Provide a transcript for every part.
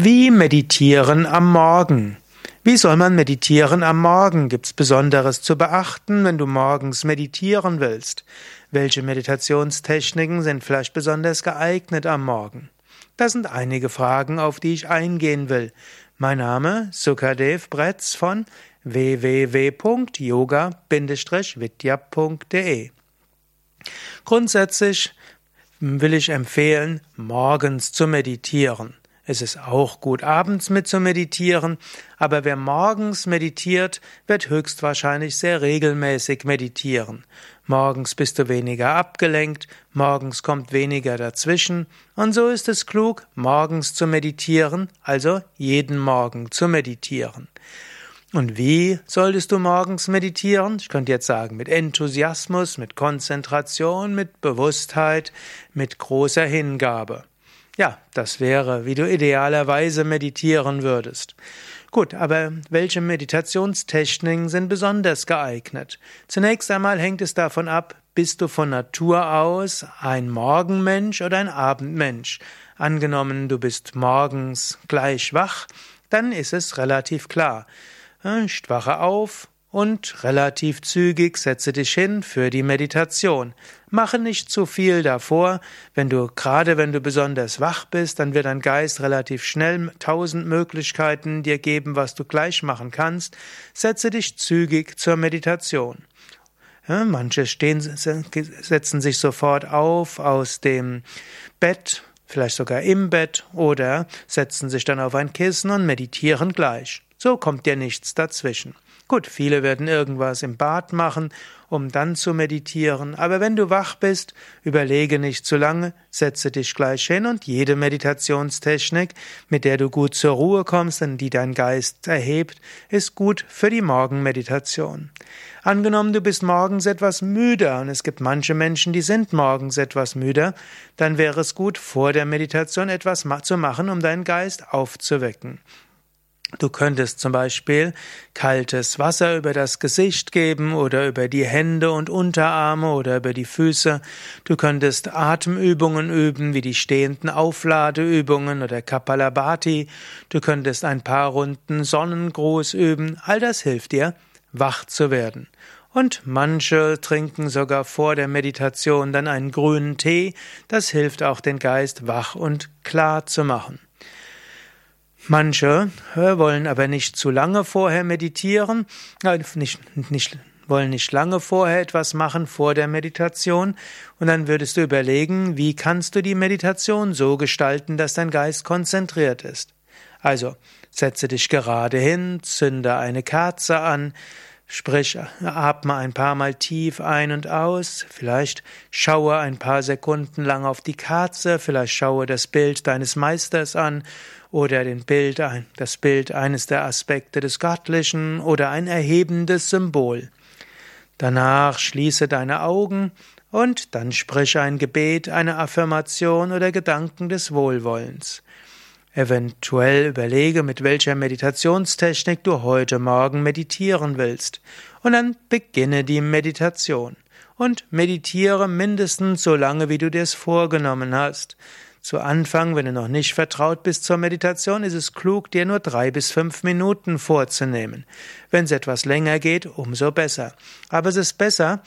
Wie meditieren am Morgen? Wie soll man meditieren am Morgen? Gibt's Besonderes zu beachten, wenn du morgens meditieren willst? Welche Meditationstechniken sind vielleicht besonders geeignet am Morgen? Das sind einige Fragen, auf die ich eingehen will. Mein Name Sukadev Bretz von www.yoga-vidya.de Grundsätzlich will ich empfehlen, morgens zu meditieren. Es ist auch gut, abends mit zu meditieren, aber wer morgens meditiert, wird höchstwahrscheinlich sehr regelmäßig meditieren. Morgens bist du weniger abgelenkt, morgens kommt weniger dazwischen, und so ist es klug, morgens zu meditieren, also jeden Morgen zu meditieren. Und wie solltest du morgens meditieren? Ich könnte jetzt sagen, mit Enthusiasmus, mit Konzentration, mit Bewusstheit, mit großer Hingabe. Ja, das wäre, wie du idealerweise meditieren würdest. Gut, aber welche Meditationstechniken sind besonders geeignet? Zunächst einmal hängt es davon ab, bist du von Natur aus ein Morgenmensch oder ein Abendmensch? Angenommen, du bist morgens gleich wach, dann ist es relativ klar. Ich wache auf, und relativ zügig setze dich hin für die Meditation. Mache nicht zu viel davor. Wenn du, gerade wenn du besonders wach bist, dann wird dein Geist relativ schnell tausend Möglichkeiten dir geben, was du gleich machen kannst. Setze dich zügig zur Meditation. Manche stehen, setzen sich sofort auf aus dem Bett, vielleicht sogar im Bett, oder setzen sich dann auf ein Kissen und meditieren gleich. So kommt dir nichts dazwischen. Gut, viele werden irgendwas im Bad machen, um dann zu meditieren, aber wenn du wach bist, überlege nicht zu lange, setze dich gleich hin und jede Meditationstechnik, mit der du gut zur Ruhe kommst und die dein Geist erhebt, ist gut für die Morgenmeditation. Angenommen, du bist morgens etwas müder und es gibt manche Menschen, die sind morgens etwas müder, dann wäre es gut, vor der Meditation etwas zu machen, um deinen Geist aufzuwecken. Du könntest zum Beispiel kaltes Wasser über das Gesicht geben oder über die Hände und Unterarme oder über die Füße. Du könntest Atemübungen üben, wie die stehenden Aufladeübungen oder Kapalabhati. Du könntest ein paar Runden Sonnengruß üben. All das hilft dir, wach zu werden. Und manche trinken sogar vor der Meditation dann einen grünen Tee. Das hilft auch den Geist wach und klar zu machen. Manche wollen aber nicht zu lange vorher meditieren, äh, nicht, nicht, wollen nicht lange vorher etwas machen vor der Meditation und dann würdest du überlegen, wie kannst du die Meditation so gestalten, dass dein Geist konzentriert ist. Also setze dich gerade hin, zünde eine Kerze an, Sprich, atme ein paar Mal tief ein und aus, vielleicht schaue ein paar Sekunden lang auf die Kerze, vielleicht schaue das Bild deines Meisters an oder den Bild, das Bild eines der Aspekte des Göttlichen oder ein erhebendes Symbol. Danach schließe deine Augen und dann sprich ein Gebet, eine Affirmation oder Gedanken des Wohlwollens. Eventuell überlege, mit welcher Meditationstechnik du heute Morgen meditieren willst. Und dann beginne die Meditation. Und meditiere mindestens so lange, wie du dir es vorgenommen hast. Zu Anfang, wenn du noch nicht vertraut bist zur Meditation, ist es klug, dir nur drei bis fünf Minuten vorzunehmen. Wenn es etwas länger geht, umso besser. Aber es ist besser,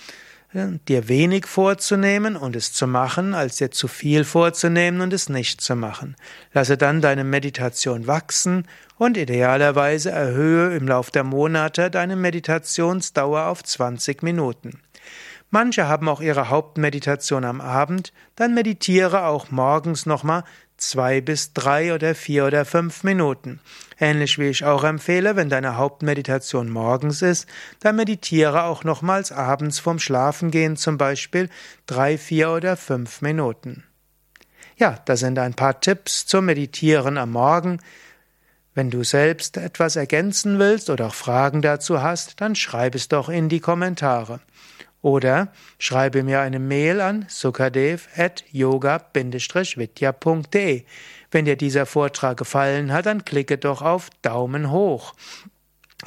dir wenig vorzunehmen und es zu machen, als dir zu viel vorzunehmen und es nicht zu machen. Lasse dann deine Meditation wachsen und idealerweise erhöhe im Lauf der Monate deine Meditationsdauer auf 20 Minuten. Manche haben auch ihre Hauptmeditation am Abend, dann meditiere auch morgens nochmal zwei bis drei oder vier oder fünf Minuten. Ähnlich wie ich auch empfehle, wenn deine Hauptmeditation morgens ist, dann meditiere auch nochmals abends vorm Schlafengehen zum Beispiel drei, vier oder fünf Minuten. Ja, das sind ein paar Tipps zum Meditieren am Morgen. Wenn du selbst etwas ergänzen willst oder auch Fragen dazu hast, dann schreib es doch in die Kommentare. Oder schreibe mir eine Mail an sukadev at yoga-vidya.de. Wenn dir dieser Vortrag gefallen hat, dann klicke doch auf Daumen hoch.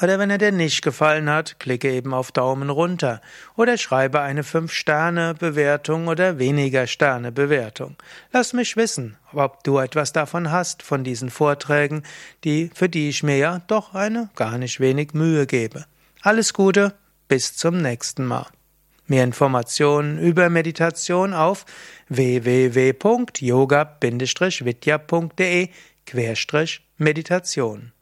Oder wenn er dir nicht gefallen hat, klicke eben auf Daumen runter oder schreibe eine 5-Sterne-Bewertung oder weniger Sterne-Bewertung. Lass mich wissen, ob du etwas davon hast, von diesen Vorträgen, die, für die ich mir ja doch eine gar nicht wenig Mühe gebe. Alles Gute, bis zum nächsten Mal. Mehr Informationen über Meditation auf www.yoga-vidya.de Meditation